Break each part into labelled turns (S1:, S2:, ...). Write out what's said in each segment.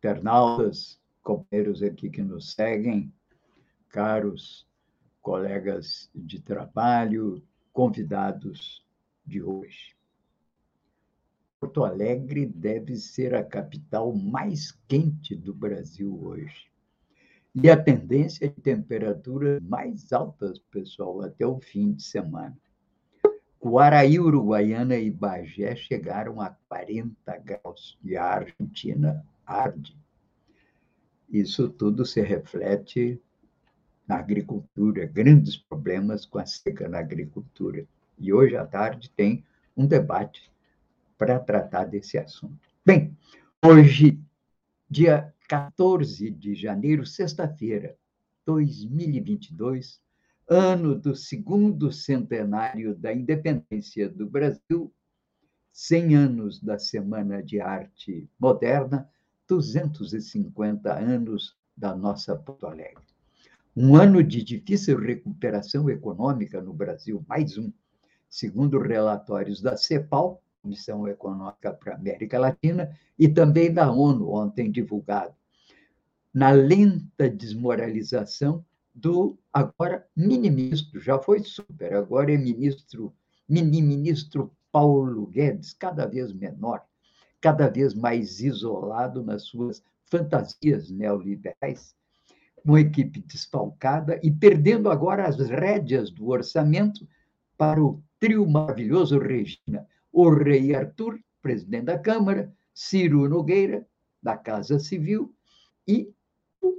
S1: internautas, companheiros aqui que nos seguem, caros colegas de trabalho, convidados de hoje. Porto Alegre deve ser a capital mais quente do Brasil hoje. E a tendência de temperaturas mais altas, pessoal, até o fim de semana. Guaraí, Uruguaiana e Bagé chegaram a 40 graus e a Argentina arde. Isso tudo se reflete na agricultura, grandes problemas com a seca na agricultura. E hoje à tarde tem um debate para tratar desse assunto. Bem, hoje, dia 14 de janeiro, sexta-feira, 2022, ano do segundo centenário da independência do Brasil, 100 anos da Semana de Arte Moderna, 250 anos da nossa Porto Alegre. Um ano de difícil recuperação econômica no Brasil, mais um, segundo relatórios da CEPAL, Comissão Econômica para a América Latina, e também da ONU, ontem divulgado, na lenta desmoralização do agora mini-ministro, já foi super, agora é ministro, mini-ministro Paulo Guedes, cada vez menor, cada vez mais isolado nas suas fantasias neoliberais, uma equipe desfalcada e perdendo agora as rédeas do orçamento para o trio maravilhoso Regina, o rei Arthur, presidente da Câmara, Ciro Nogueira, da Casa Civil, e o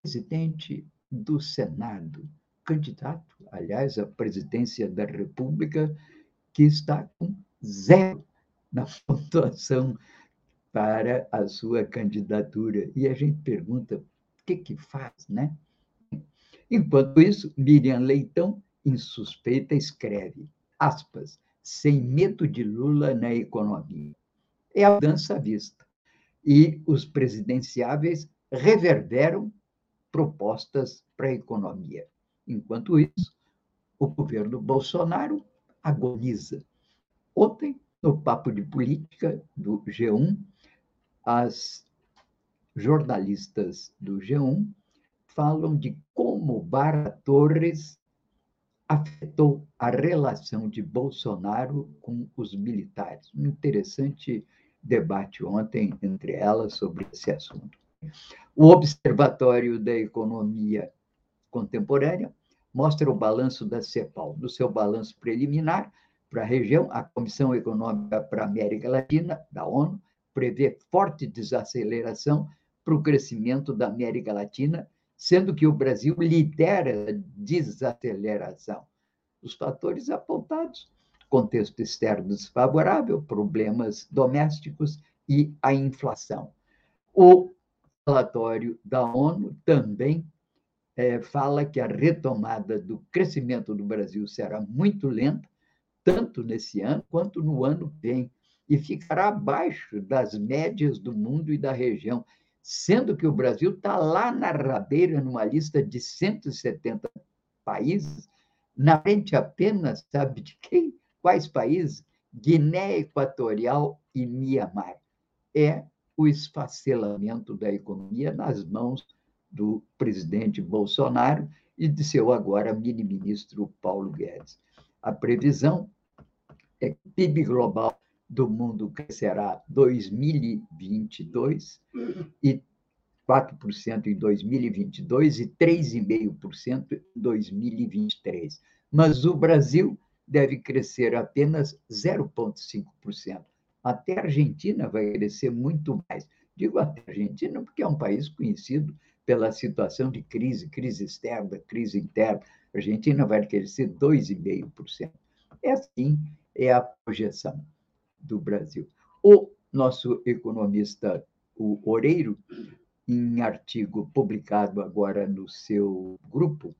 S1: presidente do Senado, candidato, aliás, à presidência da República, que está com zero na pontuação para a sua candidatura. E a gente pergunta o que, que faz, né? Enquanto isso, Miriam Leitão, insuspeita, escreve, aspas, sem medo de Lula na economia. É a dança à vista. E os presidenciáveis reverberam propostas para a economia. Enquanto isso, o governo Bolsonaro agoniza. Ontem, no Papo de Política do G1, as jornalistas do G1 falam de como Bara Torres afetou a relação de Bolsonaro com os militares. Um interessante debate ontem entre elas sobre esse assunto. O Observatório da Economia Contemporânea mostra o balanço da CEPAL. No seu balanço preliminar para a região, a Comissão Econômica para a América Latina, da ONU, prevê forte desaceleração para o crescimento da América Latina, sendo que o Brasil lidera a desaceleração. Os fatores apontados: contexto externo desfavorável, problemas domésticos e a inflação. O relatório da ONU também é, fala que a retomada do crescimento do Brasil será muito lenta, tanto nesse ano quanto no ano vem, e ficará abaixo das médias do mundo e da região, sendo que o Brasil está lá na rabeira, numa lista de 170 países, na frente apenas, sabe de quem? Quais países? Guiné Equatorial e Mianmar. É o esfacelamento da economia nas mãos do presidente Bolsonaro e de seu agora mini-ministro Paulo Guedes. A previsão é PIB global do mundo crescerá 2022 e 4% em 2022 e 3,5% em 2023. Mas o Brasil deve crescer apenas 0,5%. Até a Argentina vai crescer muito mais. Digo até a Argentina porque é um país conhecido pela situação de crise, crise externa, crise interna. A Argentina vai crescer 2,5%. É assim, é a projeção do Brasil. O nosso economista o Oreiro, em artigo publicado agora no seu grupo,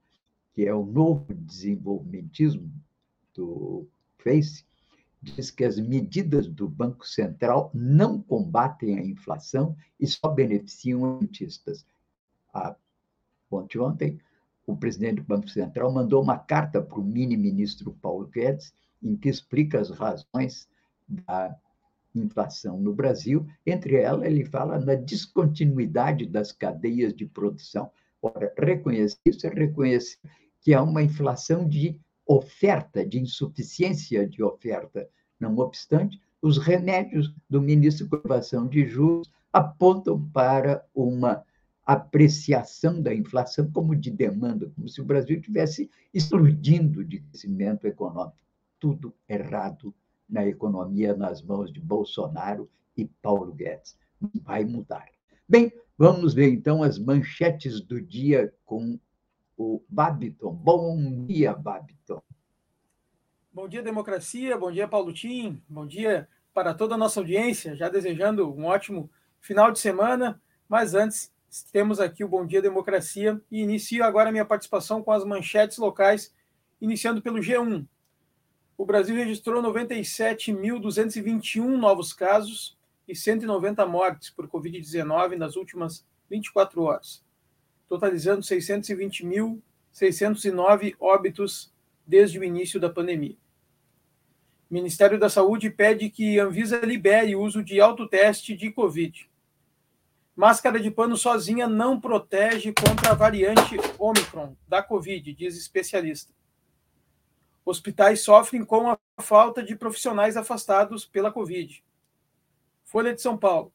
S1: que é o Novo Desenvolvimentismo do Face, diz que as medidas do Banco Central não combatem a inflação e só beneficiam rentistas. A, ontem, ontem, o presidente do Banco Central mandou uma carta para o mini-ministro Paulo Guedes, em que explica as razões da inflação no Brasil. Entre elas, ele fala na descontinuidade das cadeias de produção. Ora, reconhecer isso é reconhecer que há uma inflação de oferta, de insuficiência de oferta. Não obstante, os remédios do ministro Curvação de Juros apontam para uma apreciação da inflação como de demanda, como se o Brasil tivesse explodindo de crescimento econômico. Tudo errado na economia nas mãos de Bolsonaro e Paulo Guedes. Vai mudar. Bem, vamos ver então as manchetes do dia com o Babiton. Bom dia, Babiton.
S2: Bom dia, democracia. Bom dia, Paulo Tim. Bom dia para toda a nossa audiência. Já desejando um ótimo final de semana. Mas antes, temos aqui o Bom Dia Democracia e inicio agora minha participação com as manchetes locais, iniciando pelo G1. O Brasil registrou 97.221 novos casos e 190 mortes por Covid-19 nas últimas 24 horas, totalizando 620.609 óbitos desde o início da pandemia. O Ministério da Saúde pede que Anvisa libere o uso de autoteste de Covid. Máscara de pano sozinha não protege contra a variante Omicron da Covid, diz especialista. Hospitais sofrem com a falta de profissionais afastados pela Covid. Folha de São Paulo.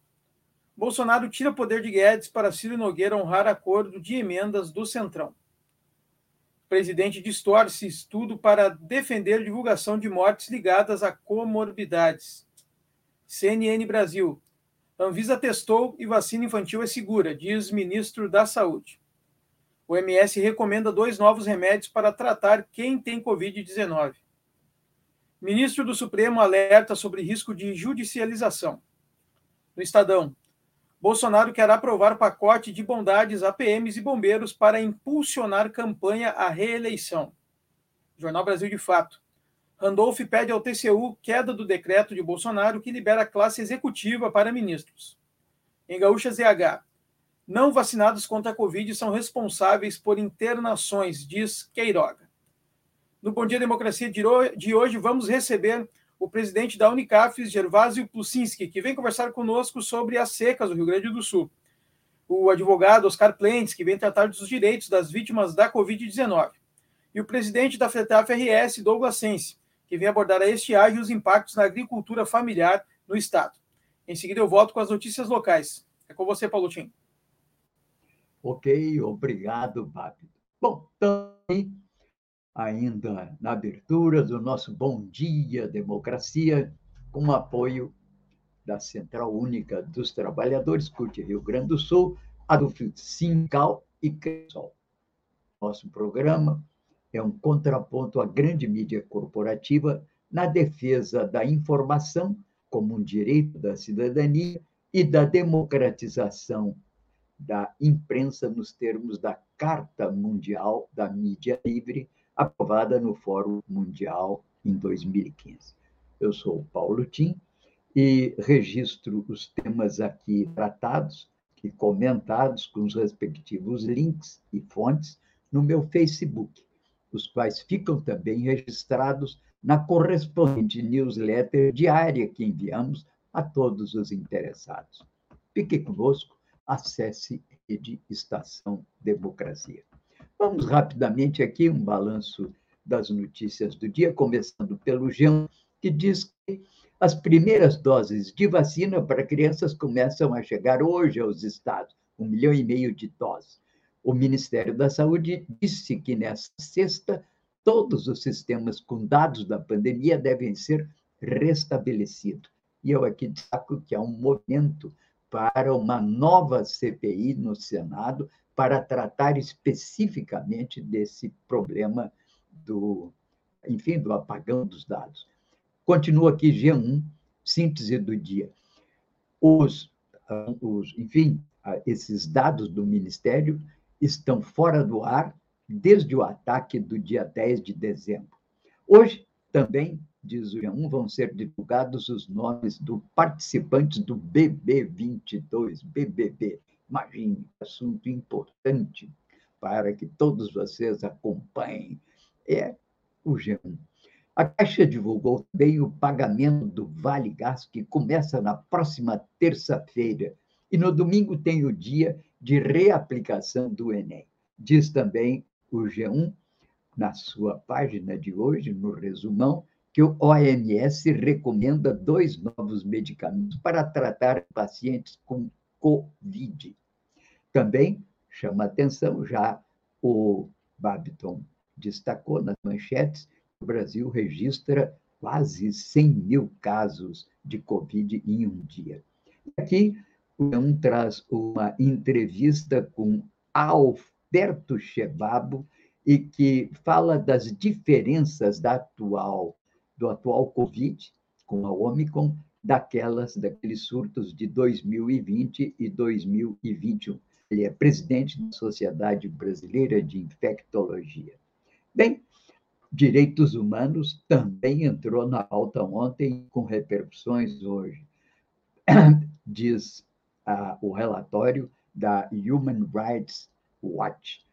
S2: Bolsonaro tira poder de Guedes para Ciro Nogueira honrar acordo de emendas do Centrão. O presidente distorce estudo para defender divulgação de mortes ligadas a comorbidades. CNN Brasil. Anvisa testou e vacina infantil é segura, diz ministro da Saúde. O MS recomenda dois novos remédios para tratar quem tem Covid-19. Ministro do Supremo alerta sobre risco de judicialização. No Estadão, Bolsonaro quer aprovar pacote de bondades a PMs e bombeiros para impulsionar campanha à reeleição. Jornal Brasil de Fato. Randolph pede ao TCU queda do decreto de Bolsonaro que libera classe executiva para ministros. Em Gaúcha ZH, não vacinados contra a Covid são responsáveis por internações, diz Queiroga. No Bom Dia Democracia de hoje, vamos receber o presidente da Unicafes, Gervásio Plusinski, que vem conversar conosco sobre as secas do Rio Grande do Sul. O advogado Oscar Plentes, que vem tratar dos direitos das vítimas da Covid-19. E o presidente da FETAF RS, Douglas Sense, que vem abordar a estiagem e os impactos na agricultura familiar no Estado. Em seguida, eu volto com as notícias locais. É com você, Paulo Tim.
S1: Ok, obrigado, Babi. Bom, também ainda na abertura do nosso Bom Dia Democracia, com apoio da Central Única dos Trabalhadores, CUT Rio Grande do Sul, a do Sincal e Cressol. Nosso programa é um contraponto à grande mídia corporativa na defesa da informação como um direito da cidadania e da democratização da imprensa nos termos da Carta Mundial da Mídia Livre, aprovada no Fórum Mundial em 2015. Eu sou Paulo Tim e registro os temas aqui tratados e comentados com os respectivos links e fontes no meu Facebook, os quais ficam também registrados na correspondente newsletter diária que enviamos a todos os interessados. Fique conosco, acesse Rede Estação Democracia. Vamos rapidamente aqui um balanço das notícias do dia, começando pelo Jean, que diz que as primeiras doses de vacina para crianças começam a chegar hoje aos estados, um milhão e meio de doses. O Ministério da Saúde disse que nesta sexta todos os sistemas com dados da pandemia devem ser restabelecidos. E eu aqui destaco que há um movimento para uma nova CPI no Senado para tratar especificamente desse problema do, enfim, do apagão dos dados. Continua aqui G1, síntese do dia. Os, os, enfim, esses dados do Ministério estão fora do ar desde o ataque do dia 10 de dezembro. Hoje, também, diz o G1, vão ser divulgados os nomes dos participantes do BB22, BBB. Imagine, assunto importante para que todos vocês acompanhem. É o G1. A Caixa divulgou também o pagamento do Vale Gás, que começa na próxima terça-feira. E no domingo tem o dia de reaplicação do Enem. Diz também o G1, na sua página de hoje, no resumão, que o OMS recomenda dois novos medicamentos para tratar pacientes com Covid. Também chama atenção já o Babiton destacou nas manchetes o Brasil registra quase 100 mil casos de Covid em um dia. Aqui, o um traz uma entrevista com Alberto Chebabo, e que fala das diferenças da atual, do atual Covid com a Omicron daquelas daqueles surtos de 2020 e 2021. Ele é presidente da Sociedade Brasileira de Infectologia. Bem, direitos humanos também entrou na pauta ontem com repercussões hoje. Diz ah, o relatório da Human Rights Watch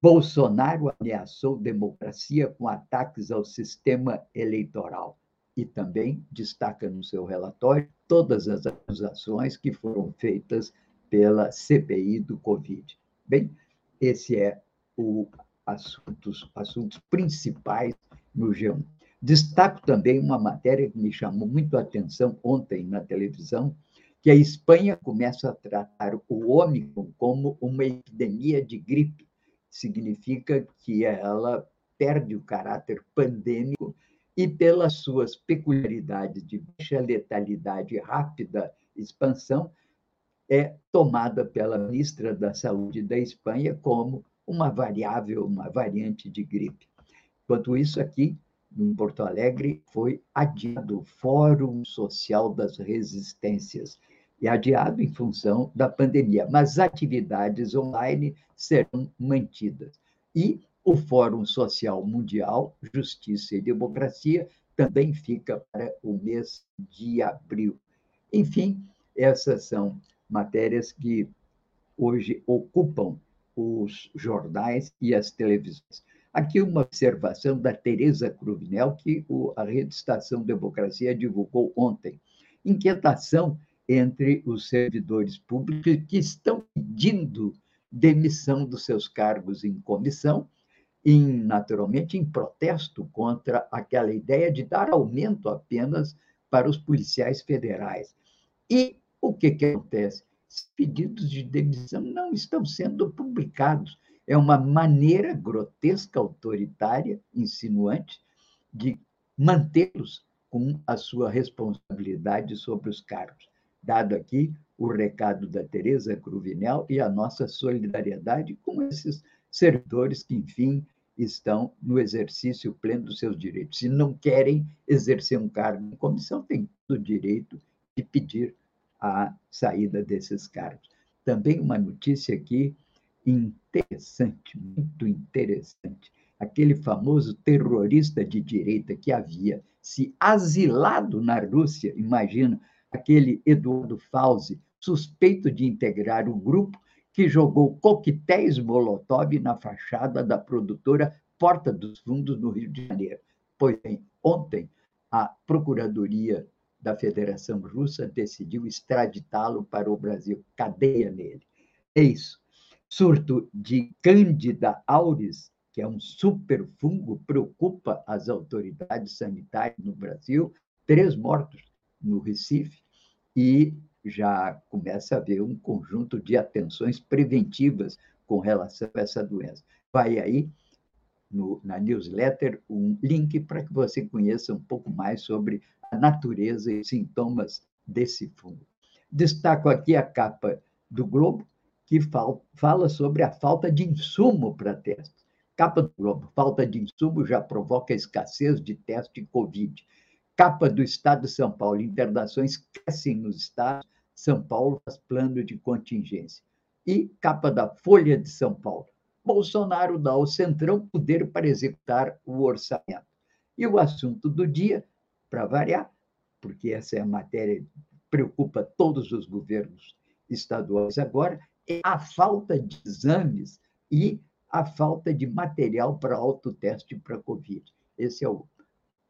S1: Bolsonaro ameaçou democracia com ataques ao sistema eleitoral e também destaca no seu relatório todas as acusações que foram feitas pela CPI do Covid. Bem, esse é o assuntos, assuntos principais no G1. Destaco também uma matéria que me chamou muito a atenção ontem na televisão, que a Espanha começa a tratar o Ômicron como uma epidemia de gripe significa que ela perde o caráter pandêmico e, pelas suas peculiaridades de baixa letalidade e rápida expansão, é tomada pela ministra da Saúde da Espanha como uma variável, uma variante de gripe. Enquanto isso, aqui, em Porto Alegre, foi adiado o Fórum Social das Resistências, e adiado em função da pandemia, mas atividades online serão mantidas. E o Fórum Social Mundial, Justiça e Democracia, também fica para o mês de abril. Enfim, essas são matérias que hoje ocupam os jornais e as televisões. Aqui uma observação da Tereza Cruvinel, que a Rede Estação Democracia divulgou ontem. Inquietação entre os servidores públicos que estão pedindo demissão dos seus cargos em comissão, em, naturalmente em protesto contra aquela ideia de dar aumento apenas para os policiais federais. E o que, que acontece? Os pedidos de demissão não estão sendo publicados. É uma maneira grotesca, autoritária, insinuante, de mantê-los com a sua responsabilidade sobre os cargos dado aqui o recado da Tereza Cruvinel e a nossa solidariedade com esses servidores que, enfim, estão no exercício pleno dos seus direitos. Se não querem exercer um cargo em comissão, têm o direito de pedir a saída desses cargos. Também uma notícia aqui interessante, muito interessante. Aquele famoso terrorista de direita que havia se asilado na Rússia, imagina, aquele Eduardo Fauzi, suspeito de integrar o grupo que jogou coquetéis Molotov na fachada da produtora Porta dos Fundos, no Rio de Janeiro. Pois bem, ontem, a Procuradoria da Federação Russa decidiu extraditá-lo para o Brasil. Cadeia nele. É isso. Surto de Cândida auris, que é um superfungo, preocupa as autoridades sanitárias no Brasil. Três mortos no Recife e já começa a haver um conjunto de atenções preventivas com relação a essa doença. Vai aí no, na newsletter um link para que você conheça um pouco mais sobre a natureza e sintomas desse fungo. Destaco aqui a capa do Globo, que fala sobre a falta de insumo para testes. Capa do Globo, falta de insumo já provoca escassez de teste Covid. Capa do Estado de São Paulo, internações crescem nos estados São Paulo faz plano de contingência. E capa da Folha de São Paulo. Bolsonaro dá ao Centrão poder para executar o orçamento. E o assunto do dia, para variar, porque essa é a matéria que preocupa todos os governos estaduais agora, é a falta de exames e a falta de material para autoteste para Covid. Esse é o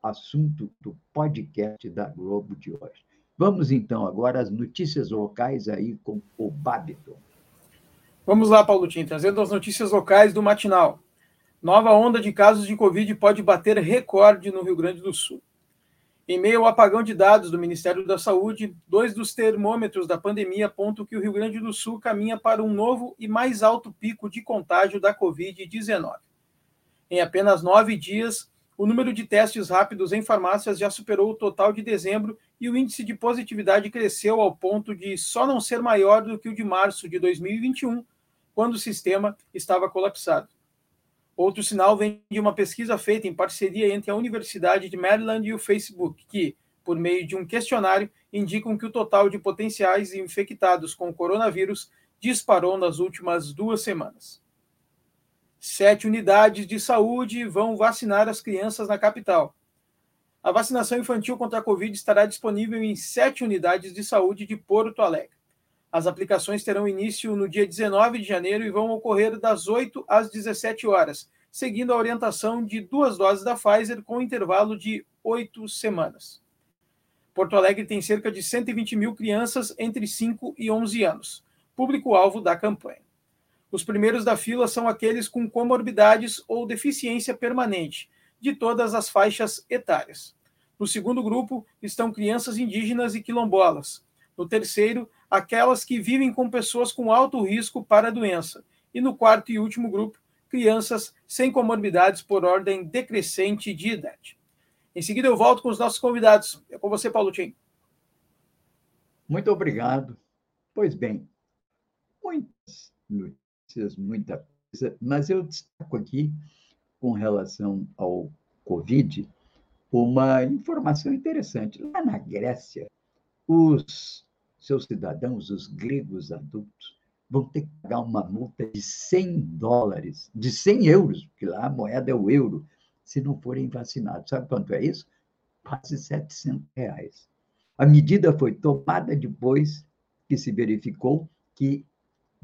S1: assunto do podcast da Globo de hoje. Vamos então agora às notícias locais aí com o Babiton.
S2: Vamos lá, Paulo Tim, trazendo as notícias locais do matinal. Nova onda de casos de Covid pode bater recorde no Rio Grande do Sul. Em meio ao apagão de dados do Ministério da Saúde, dois dos termômetros da pandemia apontam que o Rio Grande do Sul caminha para um novo e mais alto pico de contágio da Covid-19. Em apenas nove dias, o número de testes rápidos em farmácias já superou o total de dezembro e o índice de positividade cresceu ao ponto de só não ser maior do que o de março de 2021, quando o sistema estava colapsado. Outro sinal vem de uma pesquisa feita em parceria entre a Universidade de Maryland e o Facebook, que, por meio de um questionário, indicam que o total de potenciais infectados com o coronavírus disparou nas últimas duas semanas. Sete unidades de saúde vão vacinar as crianças na capital. A vacinação infantil contra a Covid estará disponível em sete unidades de saúde de Porto Alegre. As aplicações terão início no dia 19 de janeiro e vão ocorrer das 8 às 17 horas, seguindo a orientação de duas doses da Pfizer com intervalo de oito semanas. Porto Alegre tem cerca de 120 mil crianças entre 5 e 11 anos, público-alvo da campanha. Os primeiros da fila são aqueles com comorbidades ou deficiência permanente, de todas as faixas etárias. No segundo grupo estão crianças indígenas e quilombolas. No terceiro, aquelas que vivem com pessoas com alto risco para a doença. E no quarto e último grupo, crianças sem comorbidades por ordem decrescente de idade. Em seguida, eu volto com os nossos convidados. É com você, Paulo Tim.
S1: Muito obrigado. Pois bem, muitas muita coisa, mas eu destaco aqui, com relação ao Covid, uma informação interessante. Lá na Grécia, os seus cidadãos, os gregos adultos, vão ter que pagar uma multa de 100 dólares, de 100 euros, porque lá a moeda é o euro, se não forem vacinados. Sabe quanto é isso? Quase 700 reais. A medida foi tomada depois que se verificou que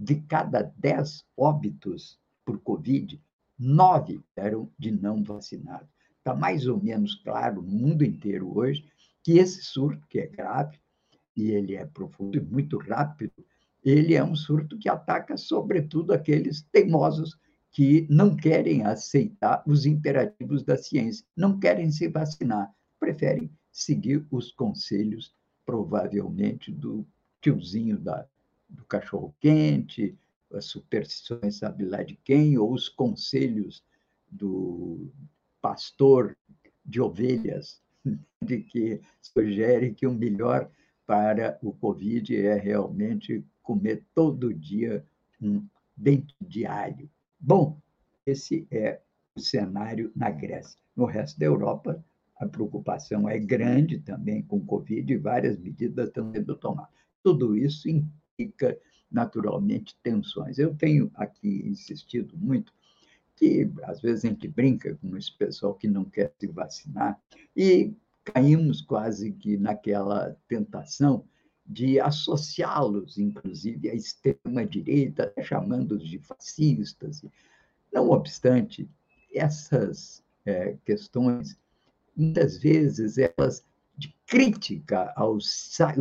S1: de cada 10 óbitos por Covid, nove eram de não vacinados. Está mais ou menos claro no mundo inteiro hoje que esse surto, que é grave, e ele é profundo e muito rápido, ele é um surto que ataca, sobretudo, aqueles teimosos que não querem aceitar os imperativos da ciência, não querem se vacinar, preferem seguir os conselhos, provavelmente, do tiozinho da, do cachorro-quente, as superstições, sabe lá de quem, ou os conselhos do pastor de ovelhas, de que sugere que o melhor para o Covid é realmente comer todo dia um dente de alho. Bom, esse é o cenário na Grécia. No resto da Europa, a preocupação é grande também com o Covid e várias medidas estão sendo tomadas. Tudo isso implica, naturalmente, tensões. Eu tenho aqui insistido muito que, às vezes, a gente brinca com esse pessoal que não quer se vacinar e caímos quase que naquela tentação de associá-los, inclusive, à extrema-direita, chamando-os de fascistas. Não obstante, essas é, questões, muitas vezes, elas de crítica ao,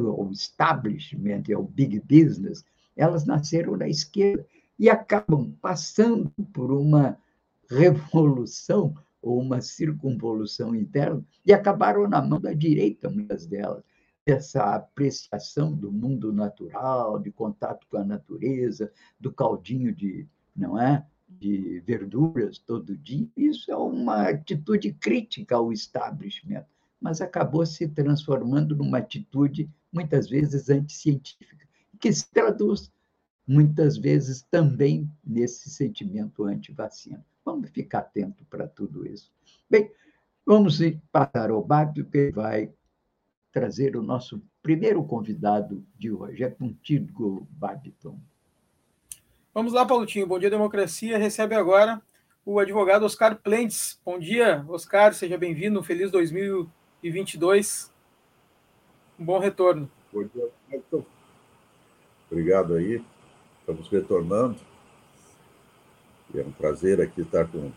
S1: ao establishment, ao big business, elas nasceram na esquerda e acabam passando por uma revolução ou uma circunvolução interna, e acabaram na mão da direita, muitas delas. Essa apreciação do mundo natural, de contato com a natureza, do caldinho de, não é? de verduras todo dia, isso é uma atitude crítica ao establishment, mas acabou se transformando numa atitude muitas vezes anticientífica, que se traduz muitas vezes também nesse sentimento anti-vacina. Vamos ficar atento para tudo isso. Bem, vamos passar ao Bárbio, que vai trazer o nosso primeiro convidado de hoje. É contigo, Babiton.
S2: Vamos lá, Paulotinho. Bom dia, democracia. Recebe agora o advogado Oscar Plentes. Bom dia, Oscar. Seja bem-vindo. Feliz 2022. Um bom retorno.
S3: Bom dia. Obrigado aí. Estamos retornando. E é um prazer aqui estar com,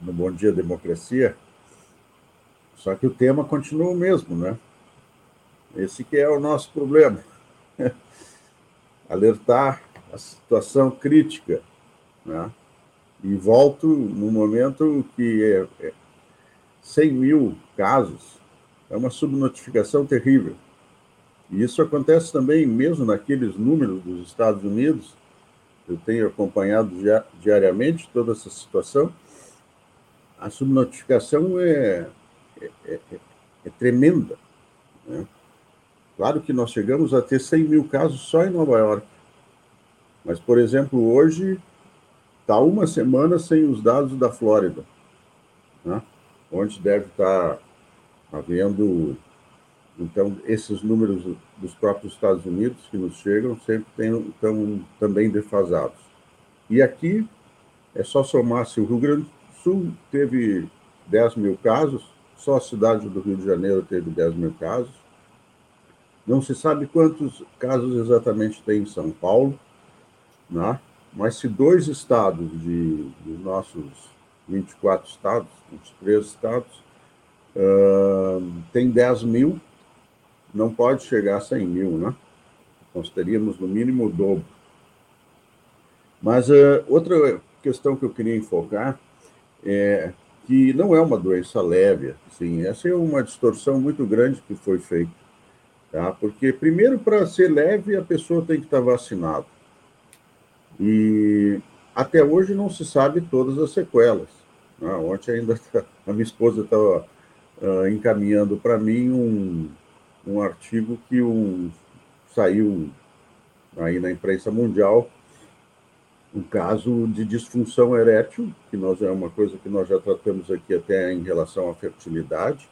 S3: no Bom Dia Democracia. Só que o tema continua o mesmo, né? Esse que é o nosso problema. Alertar a situação crítica, né? E volto no momento que é, é 100 mil casos, é uma subnotificação terrível. E isso acontece também mesmo naqueles números dos Estados Unidos. Eu tenho acompanhado diariamente toda essa situação. A subnotificação é, é, é, é tremenda. Né? Claro que nós chegamos a ter 100 mil casos só em Nova York. Mas, por exemplo, hoje está uma semana sem os dados da Flórida, né? onde deve estar havendo. Então, esses números dos próprios Estados Unidos que nos chegam sempre estão também defasados. E aqui é só somar se o Rio Grande do Sul teve 10 mil casos, só a cidade do Rio de Janeiro teve 10 mil casos, não se sabe quantos casos exatamente tem em São Paulo, né? mas se dois estados de, de nossos 24 estados, os três estados, uh, tem 10 mil, não pode chegar a 100 mil, né? Nós teríamos no mínimo o dobro. Mas uh, outra questão que eu queria enfocar é que não é uma doença leve, assim, essa é uma distorção muito grande que foi feita Tá? Porque, primeiro, para ser leve, a pessoa tem que estar vacinada. E até hoje não se sabe todas as sequelas. Né? Ontem ainda a minha esposa estava uh, encaminhando para mim um, um artigo que um, saiu aí na imprensa mundial, um caso de disfunção erétil, que nós é uma coisa que nós já tratamos aqui até em relação à fertilidade,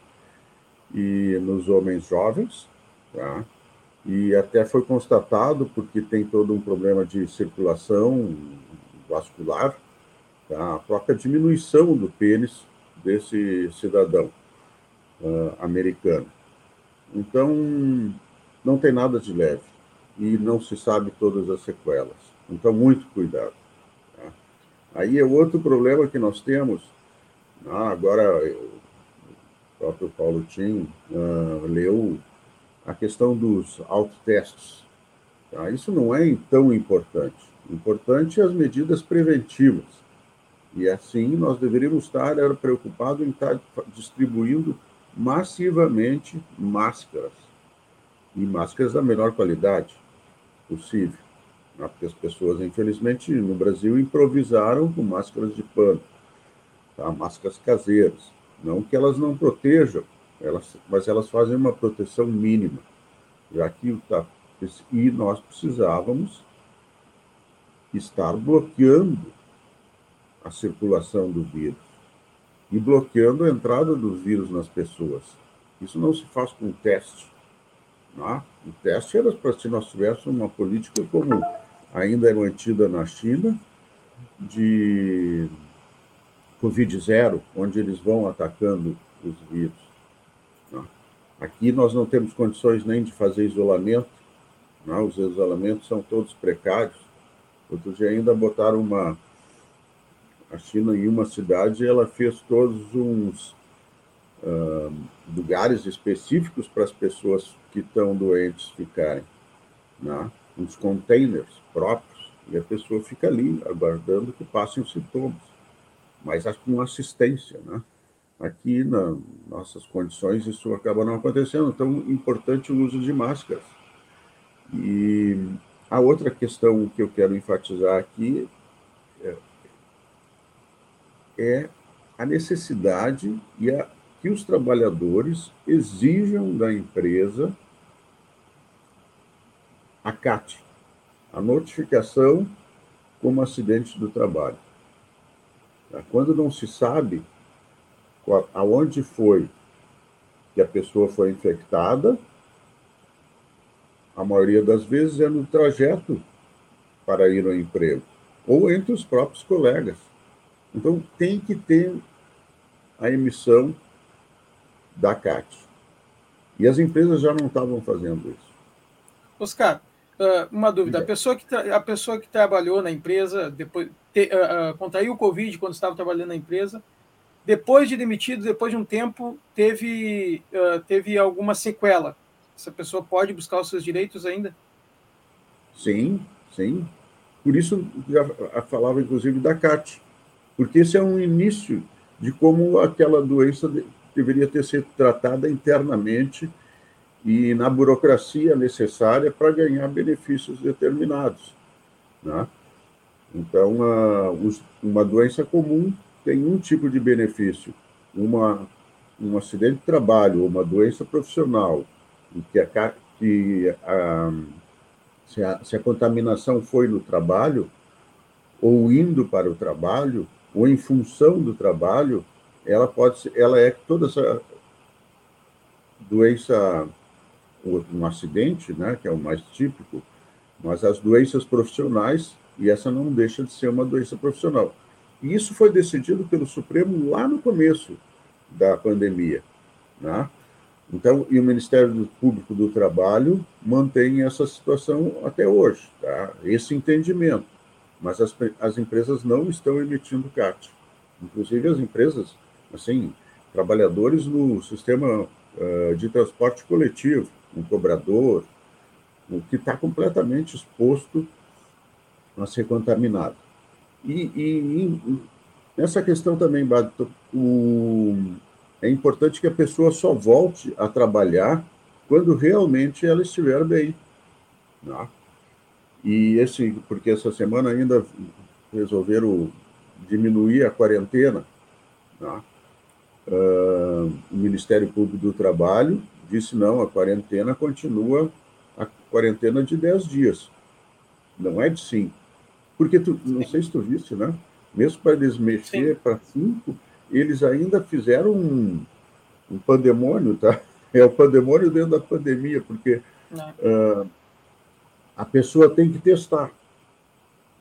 S3: e nos homens jovens, Tá? E até foi constatado, porque tem todo um problema de circulação vascular, tá? a própria diminuição do pênis desse cidadão uh, americano. Então, não tem nada de leve e não se sabe todas as sequelas. Então, muito cuidado. Tá? Aí é outro problema que nós temos. Ah, agora, o próprio Paulo Tim uh, leu a questão dos autotestes. Tá? Isso não é tão importante. Importante é as medidas preventivas. E assim nós deveríamos estar preocupados em estar distribuindo massivamente máscaras. E máscaras da melhor qualidade possível. Né? Porque as pessoas, infelizmente, no Brasil improvisaram com máscaras de pano, tá? máscaras caseiras. Não que elas não protejam, elas, mas elas fazem uma proteção mínima, já que tá, e nós precisávamos estar bloqueando a circulação do vírus e bloqueando a entrada do vírus nas pessoas. Isso não se faz com teste. Né? O teste era para se nós tivéssemos uma política como ainda é mantida na China, de Covid zero, onde eles vão atacando os vírus. Aqui nós não temos condições nem de fazer isolamento, né? os isolamentos são todos precários. Outro dia ainda botaram uma. A China, em uma cidade, ela fez todos uns uh, lugares específicos para as pessoas que estão doentes ficarem, né? uns containers próprios, e a pessoa fica ali, aguardando que passem os sintomas, mas com assistência, né? Aqui, nas nossas condições, isso acaba não acontecendo. Então, importante o uso de máscaras. E a outra questão que eu quero enfatizar aqui é a necessidade e a, que os trabalhadores exijam da empresa a CAT, a notificação como acidente do trabalho. Quando não se sabe aonde foi que a pessoa foi infectada, a maioria das vezes é no trajeto para ir ao emprego, ou entre os próprios colegas. Então, tem que ter a emissão da CAT. E as empresas já não estavam fazendo isso.
S2: Oscar, ah, uma dúvida. A pessoa que, a pessoa que trabalhou na empresa, depois te, uh, contraiu o Covid quando estava trabalhando na empresa, depois de demitido, depois de um tempo, teve, uh, teve alguma sequela. Essa pessoa pode buscar os seus direitos ainda?
S3: Sim, sim. Por isso, já falava inclusive da CAT, porque esse é um início de como aquela doença deveria ter sido tratada internamente e na burocracia necessária para ganhar benefícios determinados. Né? Então, uma doença comum tem um tipo de benefício, uma, um acidente de trabalho ou uma doença profissional, que, a, que a, se, a, se a contaminação foi no trabalho, ou indo para o trabalho, ou em função do trabalho, ela pode ser, ela é toda essa doença, um acidente, né, que é o mais típico, mas as doenças profissionais, e essa não deixa de ser uma doença profissional. E isso foi decidido pelo Supremo lá no começo da pandemia, né? Então, e o Ministério Público do Trabalho mantém essa situação até hoje, tá? esse entendimento. Mas as, as empresas não estão emitindo CAT. Inclusive, as empresas assim, trabalhadores no sistema uh, de transporte coletivo, um cobrador, o que está completamente exposto a ser contaminado. E, e, e nessa questão também, Bato, o, é importante que a pessoa só volte a trabalhar quando realmente ela estiver bem. Né? E esse, porque essa semana ainda resolveram diminuir a quarentena. Né? Uh, o Ministério Público do Trabalho disse não, a quarentena continua a quarentena de 10 dias, não é de 5. Porque tu, não sei se tu viste, né? Mesmo para eles mexer para 5, eles ainda fizeram um, um, pandemônio, tá? É o pandemônio dentro da pandemia, porque uh, a pessoa tem que testar.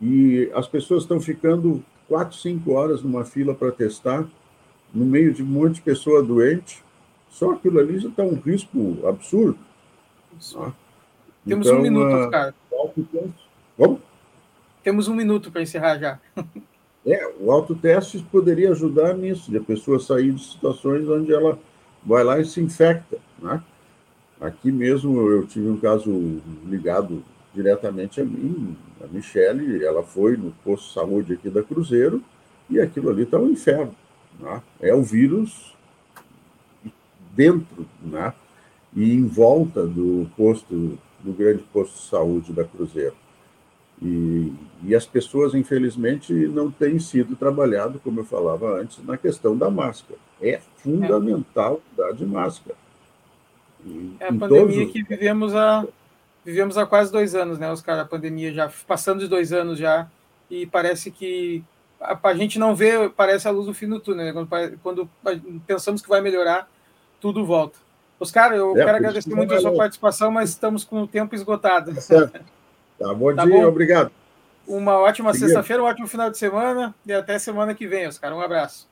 S3: E as pessoas estão ficando 4, 5 horas numa fila para testar, no meio de um monte de pessoa doente, só aquilo ali já está um risco absurdo.
S2: Tá? Temos então, um minuto, cara.
S3: Vamos?
S2: Temos um minuto para encerrar já.
S3: É, o autoteste poderia ajudar nisso, de a pessoa sair de situações onde ela vai lá e se infecta, né? Aqui mesmo eu tive um caso ligado diretamente a mim, a Michele, ela foi no posto de saúde aqui da Cruzeiro e aquilo ali está um inferno. Né? É o vírus dentro né? e em volta do posto, do grande posto de saúde da Cruzeiro. E, e as pessoas, infelizmente, não têm sido trabalhado, como eu falava antes, na questão da máscara. É fundamental é. dar de máscara.
S2: É a pandemia que vivemos há, vivemos há quase dois anos, né, Oscar? A pandemia já passando de dois anos já, e parece que a, a, gente não vê, parece a luz do fim do túnel, né? quando, quando, pensamos que vai melhorar, tudo volta. Oscar, eu é, quero agradecer muito a sua participação, mas estamos com o tempo esgotado.
S3: Tá, tá bom tá dia, bom? obrigado.
S2: Uma ótima sexta-feira, um ótimo final de semana e até semana que vem, Oscar. Um abraço.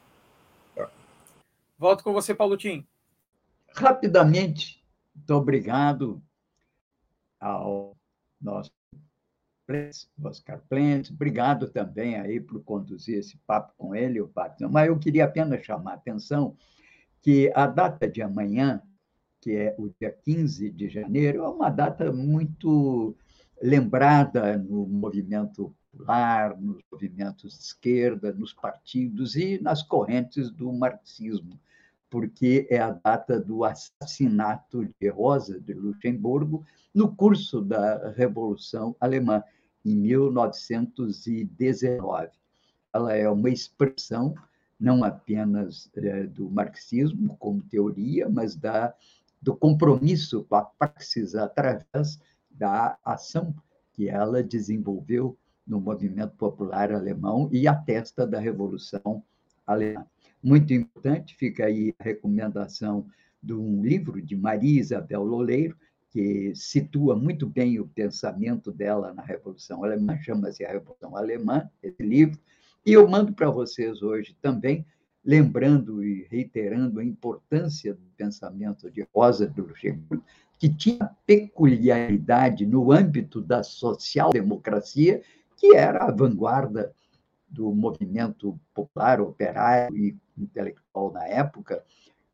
S2: Tá. Volto com você, Paulo Tim.
S1: Rapidamente, muito obrigado ao nosso Oscar Plentes. Obrigado também aí por conduzir esse papo com ele, o Patrício. Mas eu queria apenas chamar a atenção que a data de amanhã, que é o dia 15 de janeiro, é uma data muito lembrada no movimento popular, nos movimentos de esquerda, nos partidos e nas correntes do marxismo, porque é a data do assassinato de Rosa de Luxemburgo no curso da Revolução Alemã em 1919. Ela é uma expressão não apenas é, do marxismo como teoria, mas da, do compromisso com a praxis através da ação que ela desenvolveu no movimento popular alemão e atesta da Revolução Alemã. Muito importante, fica aí a recomendação de um livro de Maria Isabel Loleiro, que situa muito bem o pensamento dela na Revolução Alemã, chama-se A Revolução Alemã, esse livro, e eu mando para vocês hoje também, lembrando e reiterando a importância do pensamento de Rosa Luxemburgo, que tinha peculiaridade no âmbito da social-democracia, que era a vanguarda do movimento popular, operário e intelectual na época,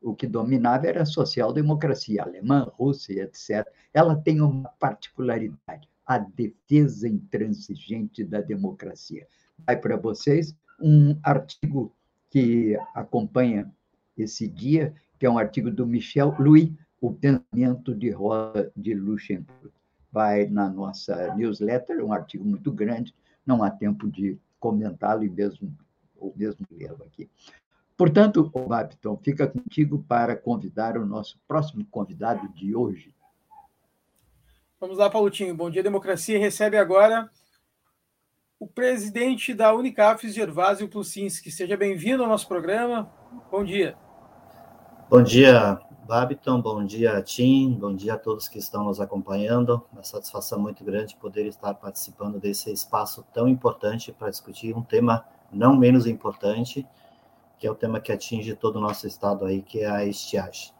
S1: o que dominava era a social-democracia alemã, russa, etc. Ela tem uma particularidade, a defesa intransigente da democracia. Vai para vocês um artigo que acompanha esse dia, que é um artigo do Michel Louis, O Pensamento de Rosa de Luxemburgo. Vai na nossa newsletter, um artigo muito grande, não há tempo de comentá-lo e mesmo, ou mesmo lê-lo aqui. Portanto, Babton, fica contigo para convidar o nosso próximo convidado de hoje.
S2: Vamos lá, Paulotinho. Bom dia, democracia. Recebe agora o presidente da Unicafes, Gervásio Plucinski. Seja bem-vindo ao nosso programa. Bom dia.
S4: Bom dia, Babiton. Bom dia, Tim. Bom dia a todos que estão nos acompanhando. Uma satisfação muito grande poder estar participando desse espaço tão importante para discutir um tema não menos importante, que é o tema que atinge todo o nosso estado aí, que é a estiagem.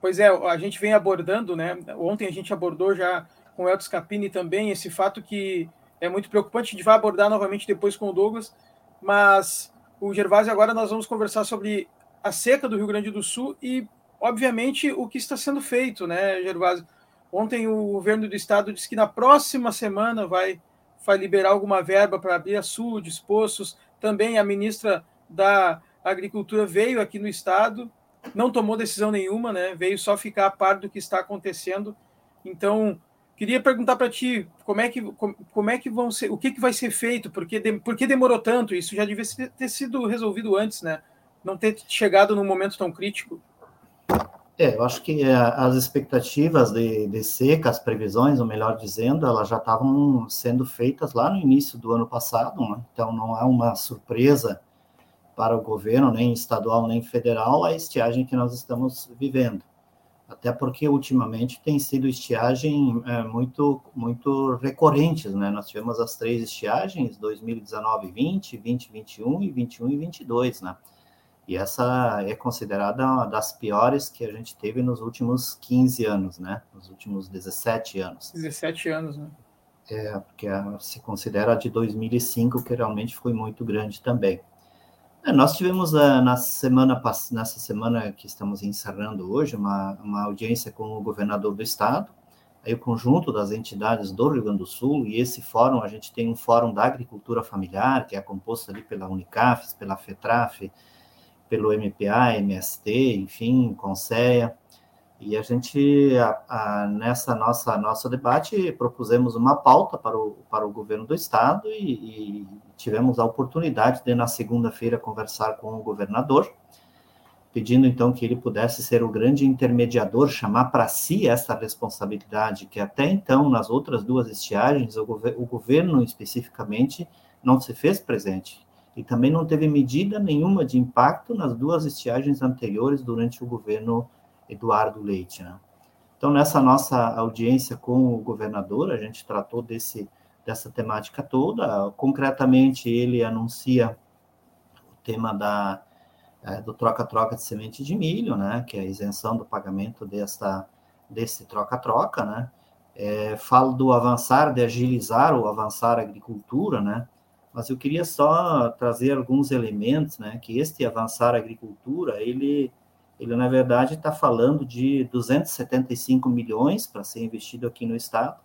S2: Pois é, a gente vem abordando, né? Ontem a gente abordou já com o Elton Scapini também esse fato que é muito preocupante. A gente vai abordar novamente depois com o Douglas, mas o Gervásio agora nós vamos conversar sobre a seca do Rio Grande do Sul e, obviamente, o que está sendo feito, né, Gervásio? Ontem o governo do estado disse que na próxima semana vai, vai liberar alguma verba para abrir açudes, poços, também a ministra da Agricultura veio aqui no estado, não tomou decisão nenhuma, né? Veio só ficar a par do que está acontecendo. Então, queria perguntar para ti como é que como, é que vão ser, o que, que vai ser feito, porque de, por que demorou tanto? Isso já devia ter sido resolvido antes, né? Não ter chegado num momento tão crítico.
S4: É, eu acho que é, as expectativas de, de seca, as previsões, ou melhor dizendo, elas já estavam sendo feitas lá no início do ano passado, né? então não é uma surpresa para o governo, nem estadual, nem federal, a estiagem que nós estamos vivendo. Até porque, ultimamente, tem sido estiagem é, muito, muito recorrentes, né? Nós tivemos as três estiagens, 2019 20, 2021 e 21 e 22, né? E essa é considerada uma das piores que a gente teve nos últimos 15 anos, né? Nos últimos 17 anos.
S2: 17 anos, né?
S4: É, porque se considera a de 2005, que realmente foi muito grande também. É, nós tivemos uh, na semana nessa semana que estamos encerrando hoje uma, uma audiência com o governador do estado, aí o conjunto das entidades do Rio Grande do Sul e esse fórum a gente tem um fórum da agricultura familiar que é composto ali pela Unicafes, pela FETRAF, pelo MPA, MST, enfim, Conceia. E a gente, a, a, nessa nossa nosso debate, propusemos uma pauta para o, para o governo do estado e, e tivemos a oportunidade de, na segunda-feira, conversar com o governador, pedindo então que ele pudesse ser o grande intermediador, chamar para si essa responsabilidade, que até então, nas outras duas estiagens, o, o governo especificamente não se fez presente e também não teve medida nenhuma de impacto nas duas estiagens anteriores durante o governo Eduardo Leite. Né? Então, nessa nossa audiência com o governador, a gente tratou desse, dessa temática toda. Concretamente, ele anuncia o tema da, é, do troca-troca de semente de milho, né, que é a isenção do pagamento desta, desse troca-troca, né, é, falo do avançar, de agilizar o avançar agricultura, né, mas eu queria só trazer alguns elementos, né, que este avançar agricultura, ele, ele na verdade está falando de 275 milhões para ser investido aqui no estado,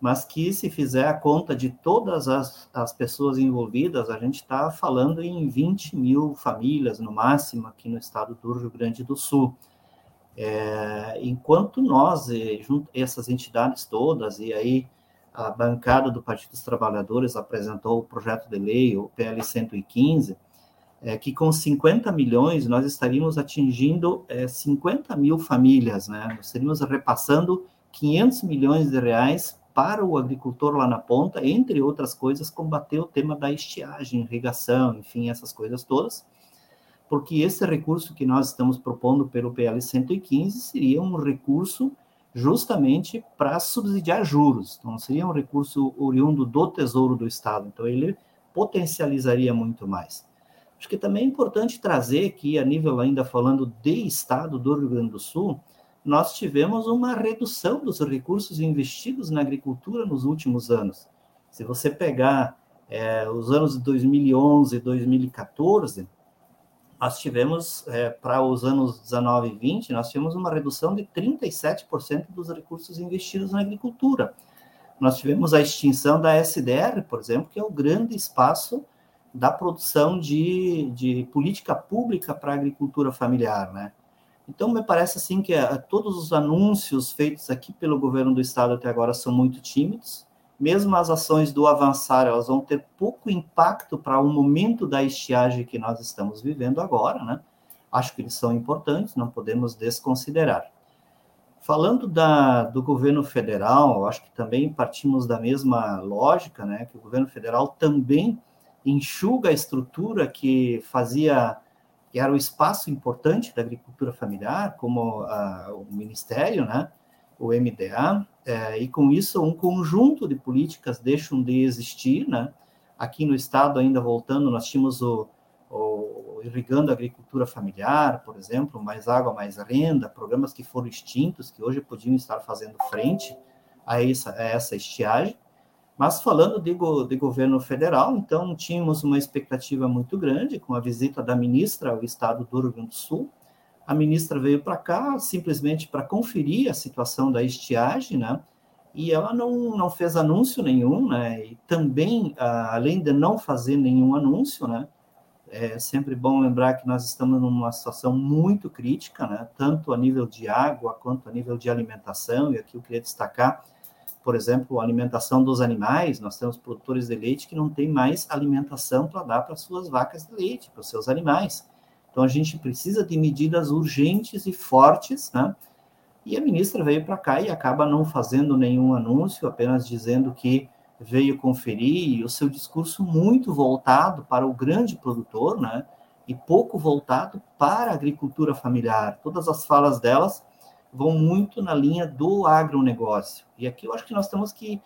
S4: mas que se fizer a conta de todas as, as pessoas envolvidas, a gente está falando em 20 mil famílias no máximo aqui no estado do Rio Grande do Sul. É, enquanto nós, eh, junto, essas entidades todas, e aí a bancada do Partido dos Trabalhadores apresentou o projeto de lei, o PL 115, é, que com 50 milhões nós estaríamos atingindo é, 50 mil famílias, né? Nós estaríamos repassando 500 milhões de reais para o agricultor lá na ponta, entre outras coisas, combater o tema da estiagem, irrigação, enfim, essas coisas todas. porque esse recurso que nós estamos propondo pelo PL 115 seria um recurso justamente para subsidiar juros. Então, seria um recurso oriundo do Tesouro do Estado. Então, ele potencializaria muito mais. Acho que também é importante trazer que, a nível ainda falando de Estado do Rio Grande do Sul, nós tivemos uma redução dos recursos investidos na agricultura nos últimos anos. Se você pegar é, os anos de 2011 e 2014, nós tivemos, é, para os anos 19 e 20, nós tivemos uma redução de 37% dos recursos investidos na agricultura. Nós tivemos a extinção da SDR, por exemplo, que é o grande espaço da produção de, de política pública para a agricultura familiar, né? Então, me parece assim que a, é, todos os anúncios feitos aqui pelo governo do estado até agora são muito tímidos, mesmo as ações do avançar, elas vão ter pouco impacto para o momento da estiagem que nós estamos vivendo agora, né? Acho que eles são importantes, não podemos desconsiderar. Falando da, do governo federal, acho que também partimos da mesma lógica, né? Que o governo federal também enxuga a estrutura que fazia, que era o espaço importante da agricultura familiar, como a, o ministério, né? O MDA, é, e com isso um conjunto de políticas deixam de existir, né? Aqui no estado, ainda voltando, nós tínhamos o, o irrigando a agricultura familiar, por exemplo, mais água, mais renda, programas que foram extintos, que hoje podiam estar fazendo frente a essa, a essa estiagem. Mas falando de, go, de governo federal, então tínhamos uma expectativa muito grande com a visita da ministra ao estado do Rio Grande do Sul, a ministra veio para cá simplesmente para conferir a situação da estiagem, né? E ela não, não fez anúncio nenhum, né? E também, além de não fazer nenhum anúncio, né? É sempre bom lembrar que nós estamos numa situação muito crítica, né? Tanto a nível de água quanto a nível de alimentação. E aqui eu queria destacar, por exemplo, a alimentação dos animais. Nós temos produtores de leite que não têm mais alimentação para dar para suas vacas de leite, para os seus animais. Então, a gente precisa de medidas urgentes e fortes, né? E a ministra veio para cá e acaba não fazendo nenhum anúncio, apenas dizendo que veio conferir, e o seu discurso muito voltado para o grande produtor, né? E pouco voltado para a agricultura familiar. Todas as falas delas vão muito na linha do agronegócio. E aqui eu acho que nós temos que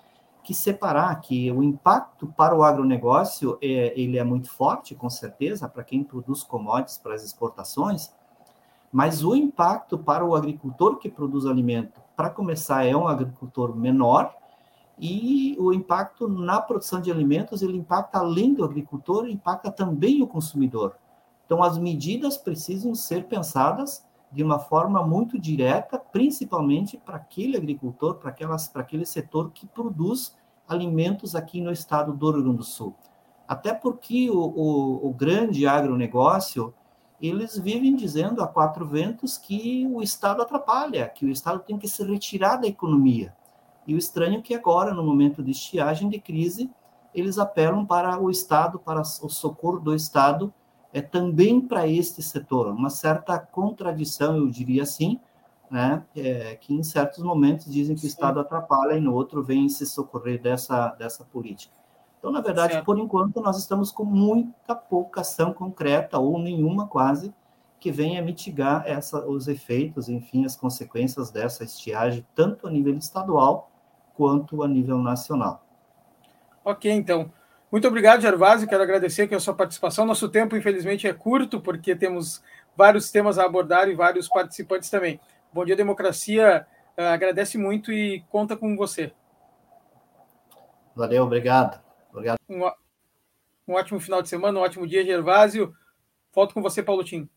S4: que separar que o impacto para o agronegócio é, ele é muito forte, com certeza, para quem produz commodities para as exportações, mas o impacto para o agricultor que produz alimento, para começar, é um agricultor menor, e o impacto na produção de alimentos, ele impacta além do agricultor, impacta também o consumidor. Então, as medidas precisam ser pensadas de uma forma muito direta, principalmente para aquele agricultor, para, aquele setor que produz alimentos aqui no estado do Rio Grande do Sul. Até porque o, o, o grande agronegócio, eles vivem dizendo a quatro ventos que o Estado atrapalha, que o Estado tem que se retirar da economia. E o estranho é que agora, no momento de estiagem, de crise, eles apelam para o Estado, para o socorro do Estado, é também para este setor, uma certa contradição, eu diria assim, né, é, que em certos momentos dizem que o Estado atrapalha e no outro vem se socorrer dessa, dessa política. Então, na verdade, certo. por enquanto, nós estamos com muita pouca ação concreta, ou nenhuma quase, que venha mitigar essa, os efeitos, enfim, as consequências dessa estiagem, tanto a nível estadual quanto a nível nacional.
S2: Ok, então. Muito obrigado, Gervásio. Quero agradecer aqui a sua participação. Nosso tempo, infelizmente, é curto, porque temos vários temas a abordar e vários participantes também. Bom Dia Democracia uh, agradece muito e conta com você.
S4: Valeu, obrigado. obrigado.
S2: Um, um ótimo final de semana, um ótimo dia, Gervásio. Volto com você, Paulo Tim.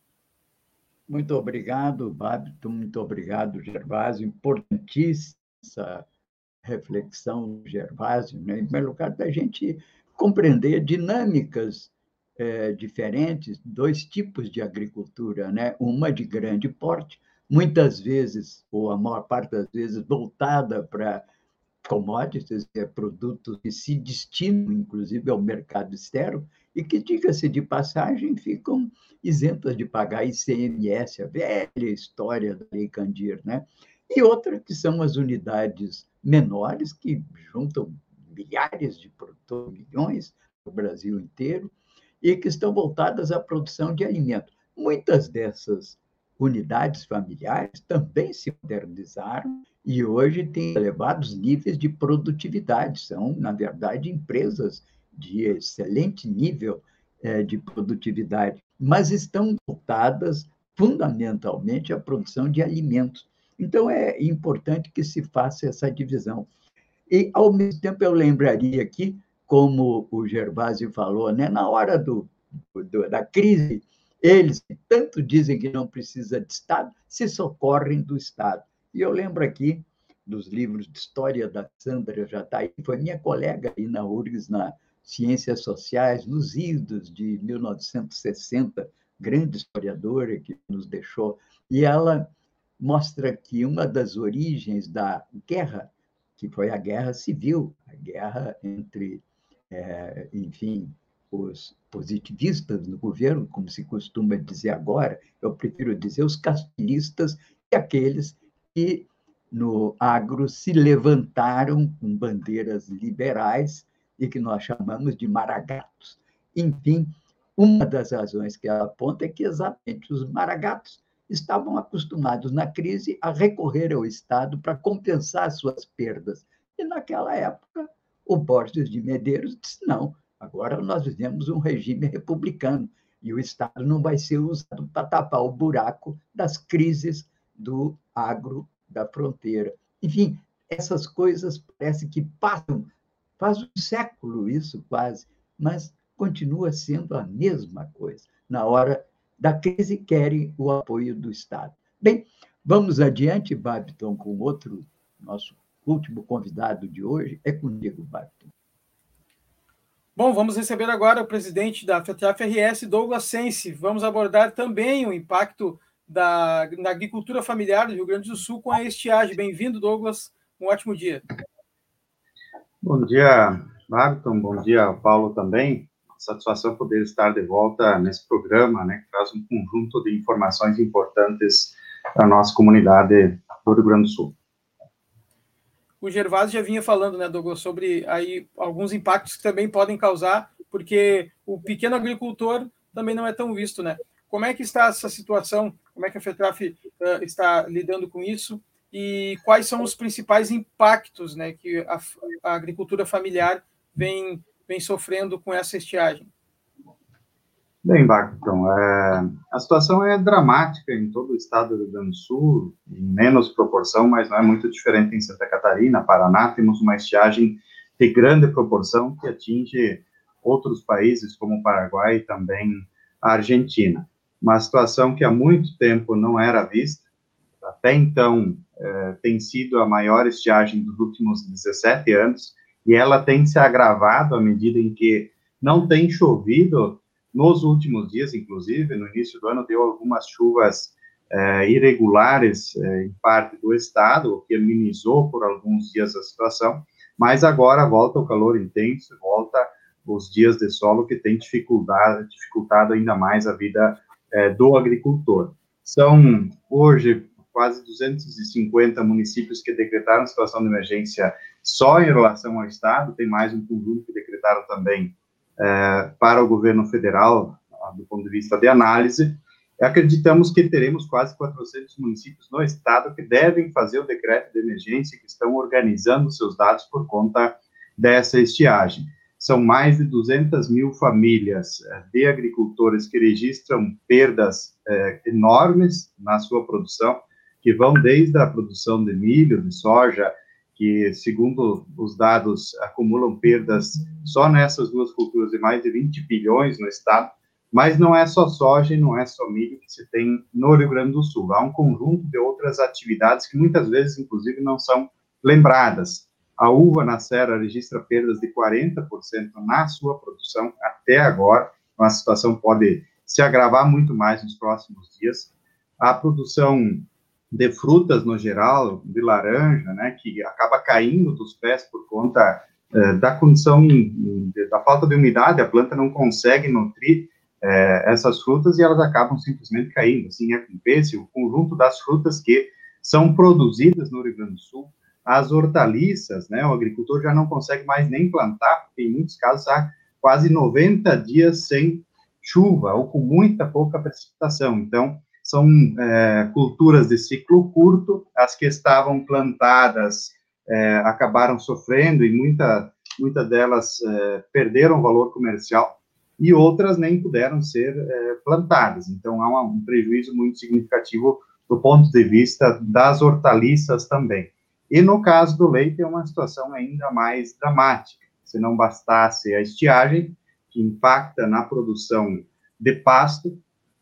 S1: Muito obrigado, Babito. Muito obrigado, Gervásio. Importantíssima essa reflexão, Gervásio, né? em primeiro lugar, da gente compreender dinâmicas é, diferentes, dois tipos de agricultura, né? uma de grande porte, muitas vezes, ou a maior parte das vezes, voltada para commodities, é, produtos que se destinam, inclusive, ao mercado externo, e que, diga-se de passagem, ficam isentas de pagar ICMS, a velha história da Lei Candir, né? E outra que são as unidades menores, que juntam milhares de produtores, milhões no Brasil inteiro, e que estão voltadas à produção de alimentos. muitas dessas unidades familiares também se modernizaram e hoje têm elevados níveis de produtividade. São, na verdade, empresas de excelente nível é, de produtividade, mas estão voltadas fundamentalmente à produção de alimentos. Então, é importante que se faça essa divisão. E, ao mesmo tempo, eu lembraria aqui, como o Gervásio falou, né, na hora do, do, da crise, eles tanto dizem que não precisa de Estado, se socorrem do Estado. E eu lembro aqui dos livros de história da Sandra Jataí, foi minha colega aí na URGS, na Ciências Sociais, nos idos de 1960, grande historiadora que nos deixou, e ela mostra que uma das origens da guerra, que foi a guerra civil, a guerra entre, é, enfim, os positivistas no governo, como se costuma dizer agora, eu prefiro dizer os castilistas e aqueles que no agro se levantaram com bandeiras liberais e que nós chamamos de maragatos. Enfim, uma das razões que ela aponta é que exatamente os maragatos estavam acostumados na crise a recorrer ao Estado para compensar suas perdas. E naquela época, o Borges de Medeiros disse: não, Agora nós vivemos um regime republicano e o Estado não vai ser usado para tapar o buraco das crises do agro da fronteira. Enfim, essas coisas parece que passam, faz um século isso quase, mas continua sendo a mesma coisa. Na hora da crise, querem o apoio do Estado. Bem, vamos adiante, Babiton, com outro, nosso último convidado de hoje. É comigo, Babiton.
S2: Bom, vamos receber agora o presidente da FETRAF-RS, Douglas Sense. Vamos abordar também o impacto da, na agricultura familiar do Rio Grande do Sul com a estiagem. Bem-vindo, Douglas. Um ótimo dia.
S5: Bom dia, Marton. Bom dia, Paulo também. Satisfação poder estar de volta nesse programa, né, que traz um conjunto de informações importantes para a nossa comunidade do Rio Grande do Sul
S2: o Gervásio já vinha falando, né, Douglas, sobre aí alguns impactos que também podem causar, porque o pequeno agricultor também não é tão visto, né? Como é que está essa situação? Como é que a FETRAF uh, está lidando com isso? E quais são os principais impactos né, que a, a agricultura familiar vem, vem sofrendo com essa estiagem?
S5: Bem, Barton, é, a situação é dramática em todo o estado do Rio Grande do Sul, em menos proporção, mas não é muito diferente em Santa Catarina, Paraná, temos uma estiagem de grande proporção que atinge outros países, como o Paraguai e também a Argentina. Uma situação que há muito tempo não era vista, até então é, tem sido a maior estiagem dos últimos 17 anos, e ela tem se agravado à medida em que não tem chovido nos últimos dias, inclusive, no início do ano, deu algumas chuvas é, irregulares é, em parte do estado, o que amenizou por alguns dias a situação, mas agora volta o calor intenso, volta os dias de solo que tem dificuldade, dificultado ainda mais a vida é, do agricultor. São, hoje, quase 250 municípios que decretaram situação de emergência só em relação ao estado, tem mais um conjunto que decretaram também é, para o governo federal, do ponto de vista de análise, acreditamos que teremos quase 400 municípios no estado que devem fazer o decreto de emergência, que estão organizando seus dados por conta dessa estiagem. São mais de 200 mil famílias é, de agricultores que registram perdas é, enormes na sua produção, que vão desde a produção de milho, de soja, que, segundo os dados, acumulam perdas só nessas duas culturas de mais de 20 bilhões no estado, mas não é só soja e não é só milho que se tem no Rio Grande do Sul. Há um conjunto de outras atividades que muitas vezes, inclusive, não são lembradas. A uva na serra registra perdas de 40% na sua produção até agora. Então, a situação pode se agravar muito mais nos próximos dias. A produção de frutas no geral, de laranja, né, que acaba caindo dos pés por conta é, da condição de, da falta de umidade, a planta não consegue nutrir é, essas frutas e elas acabam simplesmente caindo. Assim é com pêssego, o conjunto das frutas que são produzidas no Rio Grande do Sul, as hortaliças, né, o agricultor já não consegue mais nem plantar, porque em muitos casos há quase 90 dias sem chuva ou com muita pouca precipitação. Então, são é, culturas de ciclo curto, as que estavam plantadas é, acabaram sofrendo e muita, muita delas é, perderam valor comercial e outras nem puderam ser é, plantadas. Então, há um prejuízo muito significativo do ponto de vista das hortaliças também. E no caso do leite, é uma situação ainda mais dramática. Se não bastasse a estiagem, que impacta na produção de pasto,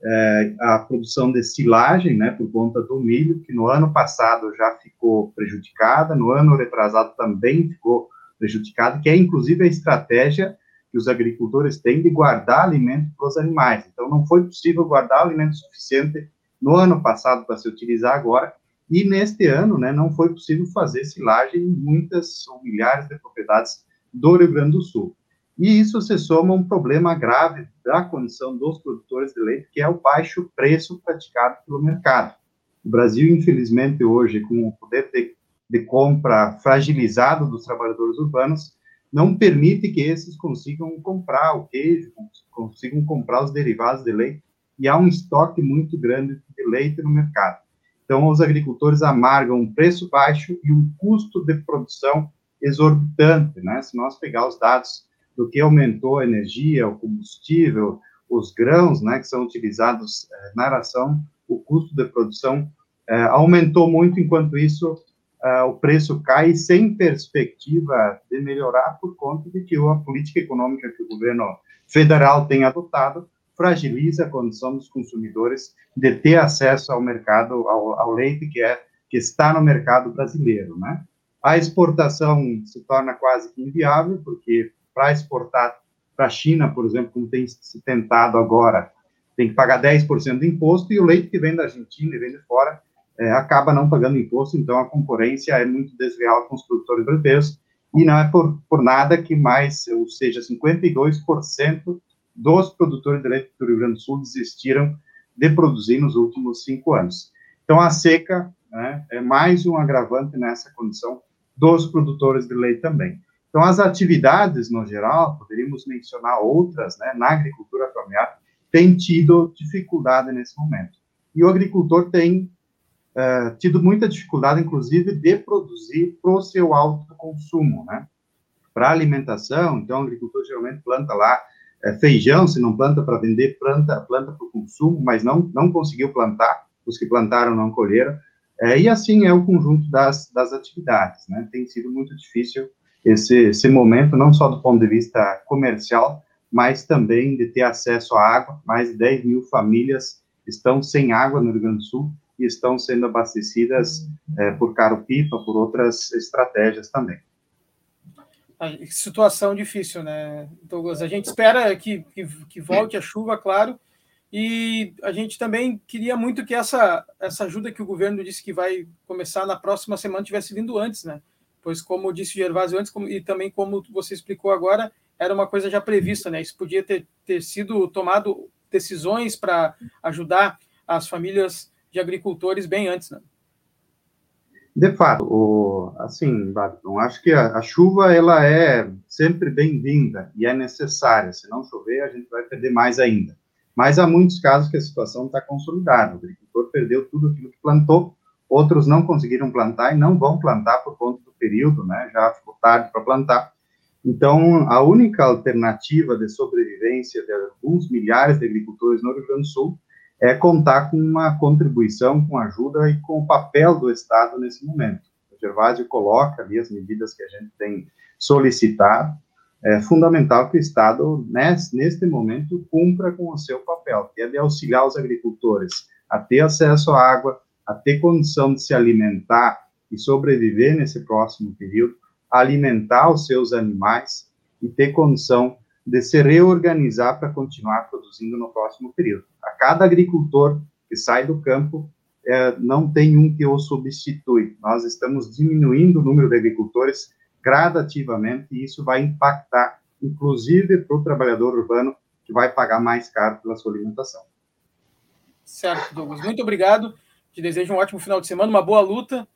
S5: é, a produção de silagem, né, por conta do milho, que no ano passado já ficou prejudicada, no ano retrasado também ficou prejudicada, que é inclusive a estratégia que os agricultores têm de guardar alimento para os animais. Então, não foi possível guardar alimento suficiente no ano passado para se utilizar agora, e neste ano, né, não foi possível fazer silagem em muitas ou milhares de propriedades do Rio Grande do Sul. E isso se soma a um problema grave da condição dos produtores de leite, que é o baixo preço praticado pelo mercado. O Brasil, infelizmente, hoje, com o poder de, de compra fragilizado dos trabalhadores urbanos, não permite que esses consigam comprar o queijo, consigam comprar os derivados de leite, e há um estoque muito grande de leite no mercado. Então, os agricultores amargam um preço baixo e um custo de produção exorbitante, né? Se nós pegar os dados do que aumentou a energia, o combustível, os grãos, né, que são utilizados eh, na ração, o custo de produção eh, aumentou muito, enquanto isso eh, o preço cai sem perspectiva de melhorar por conta de que a política econômica que o governo federal tem adotado fragiliza a condição dos consumidores de ter acesso ao mercado, ao, ao leite que é que está no mercado brasileiro, né? A exportação se torna quase que inviável, porque para exportar para a China, por exemplo, como tem se tentado agora, tem que pagar 10% de imposto, e o leite que vem da Argentina e vem de fora é, acaba não pagando imposto, então a concorrência é muito desleal com os produtores brasileiros, e não é por, por nada que mais, ou seja, 52% dos produtores de leite do Rio Grande do Sul desistiram de produzir nos últimos cinco anos. Então, a seca né, é mais um agravante nessa condição dos produtores de leite também. Então, as atividades, no geral, poderíamos mencionar outras, né, na agricultura familiar, têm tido dificuldade nesse momento. E o agricultor tem uh, tido muita dificuldade, inclusive, de produzir para o seu alto consumo, né? Para alimentação, então, o agricultor geralmente planta lá é, feijão, se não planta para vender, planta planta para o consumo, mas não, não conseguiu plantar, os que plantaram não colheram, é, e assim é o conjunto das, das atividades, né? Tem sido muito difícil esse, esse momento, não só do ponto de vista comercial, mas também de ter acesso à água. Mais de 10 mil famílias estão sem água no Rio Grande do Sul e estão sendo abastecidas é, por caro-pipa, por outras estratégias também.
S2: Situação difícil, né, Douglas? A gente espera que, que, que volte a chuva, claro, e a gente também queria muito que essa, essa ajuda que o governo disse que vai começar na próxima semana tivesse vindo antes, né? Pois, como disse o Gervásio antes, como, e também como você explicou agora, era uma coisa já prevista, né? Isso podia ter, ter sido tomado decisões para ajudar as famílias de agricultores bem antes, né?
S5: De fato, o, assim, Barton, acho que a, a, chuva ela é sempre bem-vinda e é necessária. Se não chover, a gente vai perder mais ainda. Mas há muitos casos que a situação está consolidada. O agricultor perdeu tudo aquilo que plantou, outros não conseguiram plantar e não vão plantar por conta do período, né? Já ficou tarde para plantar. Então, a única alternativa de sobrevivência de alguns milhares de agricultores no Rio Grande do Sul é contar com uma contribuição, com ajuda e com o papel do Estado nesse momento. O Gervásio coloca ali as medidas que a gente tem solicitado. É fundamental que o Estado, nesse, neste momento, cumpra com o seu papel, que é de auxiliar os agricultores a ter acesso à água, a ter condição de se alimentar e sobreviver nesse próximo período, alimentar os seus animais e ter condição de se reorganizar para continuar produzindo no próximo período. A cada agricultor que sai do campo, é, não tem um que o substitui. Nós estamos diminuindo o número de agricultores gradativamente e isso vai impactar, inclusive, para o trabalhador urbano, que vai pagar mais caro pela sua alimentação.
S2: Certo, Douglas. Muito obrigado. Te desejo um ótimo final de semana, uma boa luta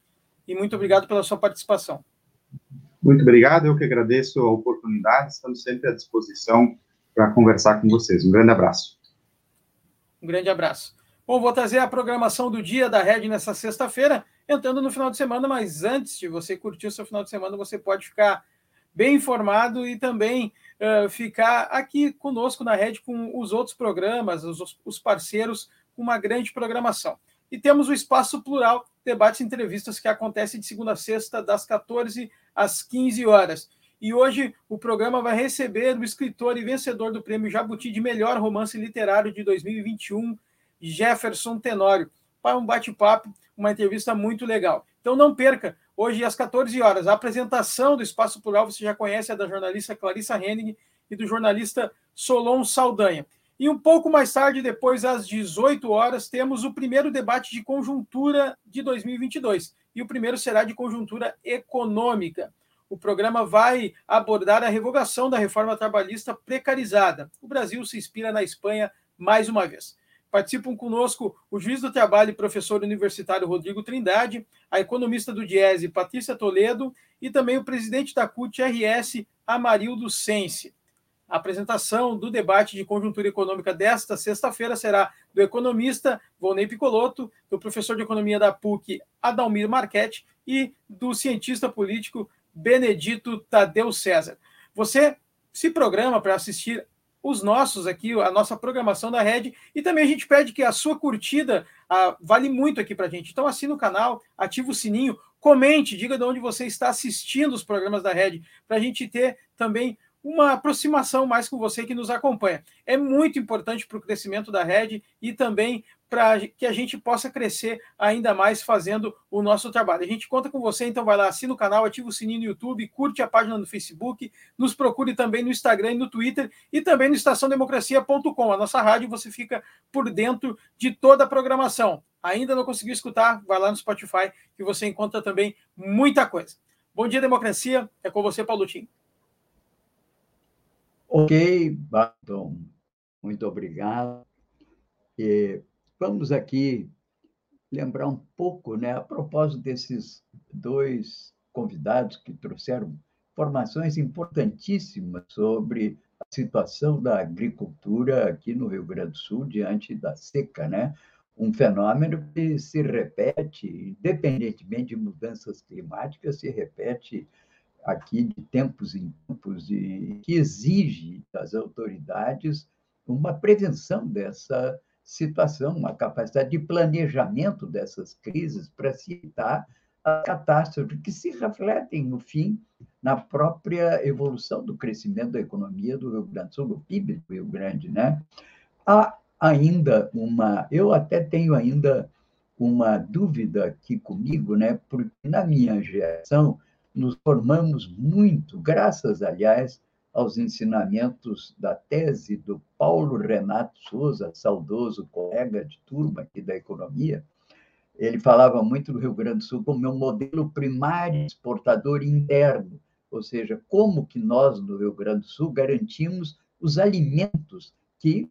S2: e muito obrigado pela sua participação.
S5: Muito obrigado, eu que agradeço a oportunidade, estamos sempre à disposição para conversar com vocês. Um grande abraço.
S2: Um grande abraço. Bom, vou trazer a programação do dia da Rede nessa sexta-feira, entrando no final de semana, mas antes de você curtir o seu final de semana, você pode ficar bem informado e também uh, ficar aqui conosco na Rede com os outros programas, os, os parceiros, uma grande programação. E temos o Espaço Plural, debates e entrevistas que acontece de segunda a sexta, das 14 às 15 horas. E hoje o programa vai receber o escritor e vencedor do prêmio Jabuti de melhor romance literário de 2021, Jefferson Tenório, para um bate-papo, uma entrevista muito legal. Então não perca, hoje às 14 horas, a apresentação do Espaço Plural, você já conhece, é da jornalista Clarissa Henning e do jornalista Solon Saldanha. E um pouco mais tarde, depois às 18 horas, temos o primeiro debate de conjuntura de 2022. E o primeiro será de conjuntura econômica. O programa vai abordar a revogação da reforma trabalhista precarizada. O Brasil se inspira na Espanha mais uma vez. Participam conosco o juiz do trabalho e professor universitário Rodrigo Trindade, a economista do Diese, Patrícia Toledo, e também o presidente da CUT-RS, Amarildo Sense. A apresentação do debate de conjuntura econômica desta sexta-feira será do economista Volney Picoloto, do professor de economia da PUC, Adalmir Marchetti, e do cientista político Benedito Tadeu César. Você se programa para assistir os nossos aqui, a nossa programação da Rede, e também a gente pede que a sua curtida ah, vale muito aqui para a gente. Então assina o canal, ativa o sininho, comente, diga de onde você está assistindo os programas da Rede, para a gente ter também uma aproximação mais com você que nos acompanha. É muito importante para o crescimento da rede e também para que a gente possa crescer ainda mais fazendo o nosso trabalho. A gente conta com você, então vai lá, assina o canal, ativa o sininho no YouTube, curte a página no Facebook, nos procure também no Instagram e no Twitter e também no estaçãodemocracia.com. A nossa rádio você fica por dentro de toda a programação. Ainda não conseguiu escutar? Vai lá no Spotify que você encontra também muita coisa. Bom dia, democracia. É com você, Paulo Tim.
S1: Ok, Barton, muito obrigado. E vamos aqui lembrar um pouco, né, a propósito desses dois convidados que trouxeram informações importantíssimas sobre a situação da agricultura aqui no Rio Grande do Sul diante da seca, né? Um fenômeno que se repete, independentemente de mudanças climáticas, se repete aqui de tempos em tempos e que exige das autoridades uma prevenção dessa situação, uma capacidade de planejamento dessas crises para evitar a catástrofe que se refletem, no fim, na própria evolução do crescimento da economia do Rio Grande do Sul, do PIB do Rio Grande, né? Há ainda uma, eu até tenho ainda uma dúvida aqui comigo, né? Porque na minha geração nos formamos muito, graças, aliás, aos ensinamentos da tese do Paulo Renato Souza, saudoso colega de turma aqui da economia. Ele falava muito do Rio Grande do Sul como um modelo primário exportador interno, ou seja, como que nós, no Rio Grande do Sul, garantimos os alimentos que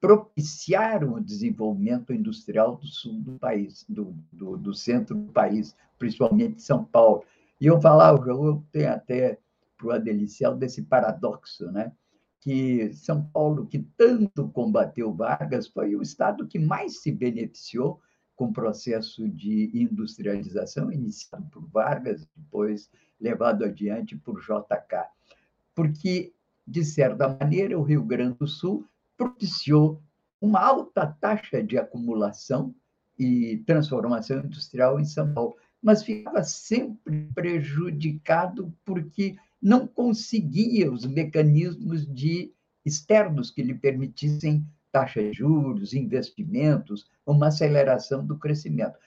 S1: propiciaram o desenvolvimento industrial do sul do país, do, do, do centro do país, principalmente São Paulo. E eu falava, eu tenho até para o Adelicial desse paradoxo, né? que São Paulo, que tanto combateu Vargas, foi o estado que mais se beneficiou com o processo de industrialização iniciado por Vargas, depois levado adiante por JK. Porque, de certa maneira, o Rio Grande do Sul propiciou uma alta taxa de acumulação e transformação industrial em São Paulo mas ficava sempre prejudicado porque não conseguia os mecanismos de externos que lhe permitissem taxa de juros, investimentos, uma aceleração do crescimento.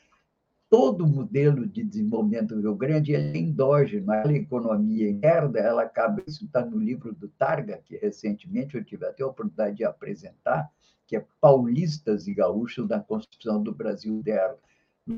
S1: Todo modelo de desenvolvimento do Rio Grande é endógeno, a economia interna, ela acaba, isso está no livro do Targa, que recentemente eu tive até a oportunidade de apresentar, que é Paulistas e Gaúchos da Constituição do Brasil dela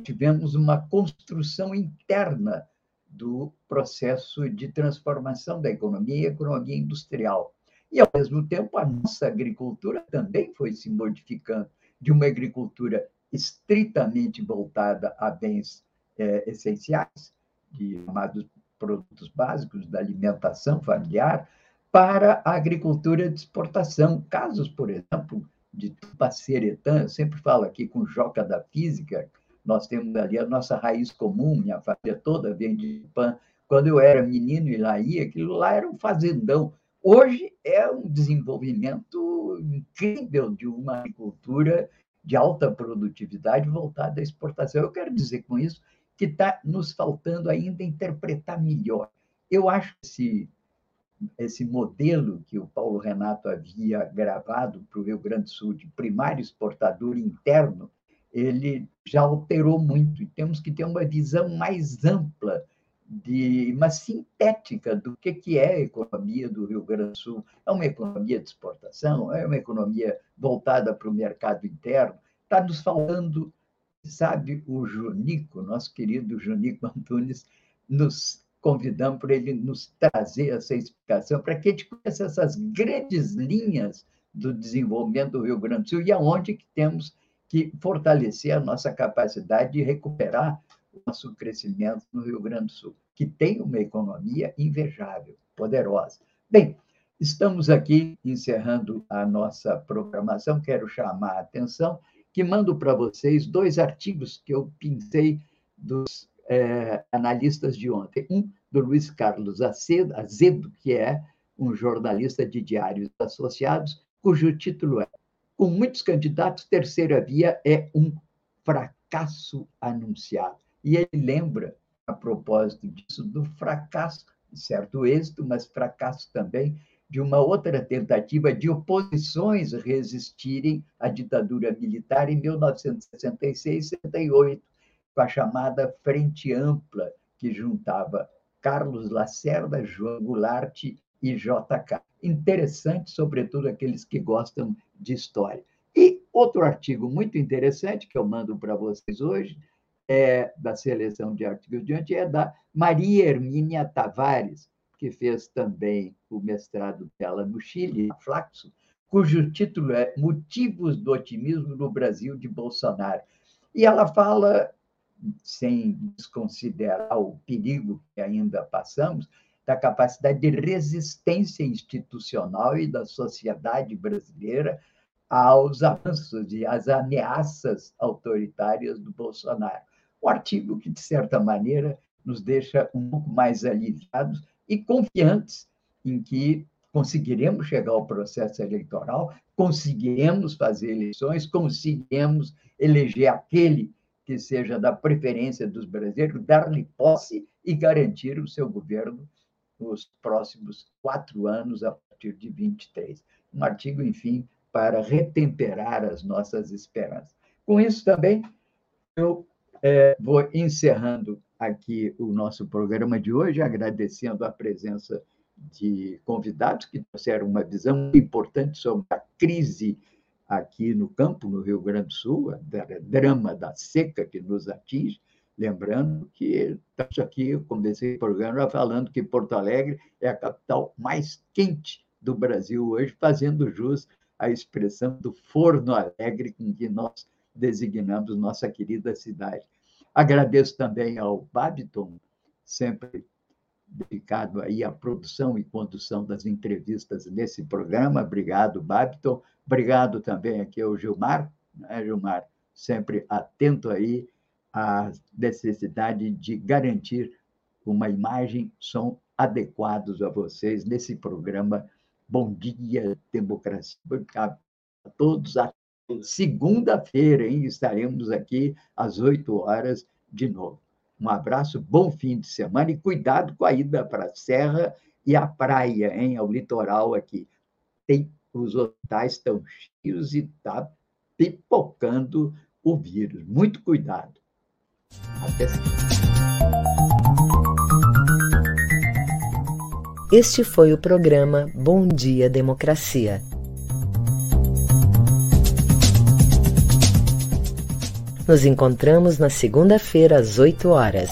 S1: tivemos uma construção interna do processo de transformação da economia e economia industrial. E, ao mesmo tempo, a nossa agricultura também foi se modificando de uma agricultura estritamente voltada a bens é, essenciais, de chamados produtos básicos da alimentação familiar, para a agricultura de exportação. Casos, por exemplo, de Tupaceretã, eu sempre falo aqui com Joca da Física, nós temos ali a nossa raiz comum, minha família toda vem de Tupã. Quando eu era menino e lá ia, aquilo lá era um fazendão. Hoje é um desenvolvimento incrível de uma agricultura de alta produtividade voltada à exportação. Eu quero dizer com isso que está nos faltando ainda interpretar melhor. Eu acho que esse, esse modelo que o Paulo Renato havia gravado para o Rio Grande do Sul de primário exportador interno, ele já alterou muito e temos que ter uma visão mais ampla de uma sintética do que, que é a economia do Rio Grande do Sul. É uma economia de exportação, é uma economia voltada para o mercado interno. Está nos falando, sabe, o Junico, nosso querido Junico Antunes, nos convidando para ele nos trazer essa explicação, para que a gente conheça essas grandes linhas do desenvolvimento do Rio Grande do Sul e aonde que temos que fortalecer a nossa capacidade de recuperar o nosso crescimento no Rio Grande do Sul, que tem uma economia invejável, poderosa. Bem, estamos aqui encerrando a nossa programação. Quero chamar a atenção que mando para vocês dois artigos que eu pensei dos é, analistas de ontem. Um do Luiz Carlos Azedo, que é um jornalista de diários associados, cujo título é Com muitos candidatos, terceira via é um fracasso anunciado. E ele lembra, a propósito disso, do fracasso, certo êxito, mas fracasso também, de uma outra tentativa de oposições resistirem à ditadura militar em 1966 68, com a chamada Frente Ampla, que juntava Carlos Lacerda, João Goulart e JK. Interessante, sobretudo aqueles que gostam de história. E outro artigo muito interessante que eu mando para vocês hoje, é, da seleção de artigos diante é da Maria Hermínia Tavares, que fez também o mestrado dela no Chile, Flaxo, cujo título é Motivos do Otimismo no Brasil de Bolsonaro. E ela fala, sem desconsiderar o perigo que ainda passamos, da capacidade de resistência institucional e da sociedade brasileira aos avanços e às ameaças autoritárias do Bolsonaro. Um artigo que, de certa maneira, nos deixa um pouco mais aliviados e confiantes em que conseguiremos chegar ao processo eleitoral, conseguiremos fazer eleições, conseguiremos eleger aquele que seja da preferência dos brasileiros, dar-lhe posse e garantir o seu governo nos próximos quatro anos, a partir de 23. Um artigo, enfim, para retemperar as nossas esperanças. Com isso também, eu é, vou encerrando aqui o nosso programa de hoje, agradecendo a presença de convidados que trouxeram uma visão importante sobre a crise aqui no campo, no Rio Grande do Sul, o drama da seca que nos atinge. Lembrando que estamos aqui, eu comecei o programa falando que Porto Alegre é a capital mais quente do Brasil hoje, fazendo jus à expressão do forno alegre com que nós designamos nossa querida cidade. Agradeço também ao Babiton, sempre dedicado aí à produção e condução das entrevistas nesse programa. Obrigado, Babiton. Obrigado também aqui ao Gilmar, né, Gilmar, sempre atento aí à necessidade de garantir uma imagem, som adequados a vocês nesse programa Bom Dia Democracia. A todos, a Segunda-feira? Estaremos aqui às 8 horas de novo. Um abraço, bom fim de semana e cuidado com a ida para a Serra e a praia, hein? Ao litoral aqui. Tem, os hotéis estão cheios e está pipocando o vírus. Muito cuidado. Até
S6: Este foi o programa Bom Dia Democracia. Nos encontramos na segunda-feira às 8 horas.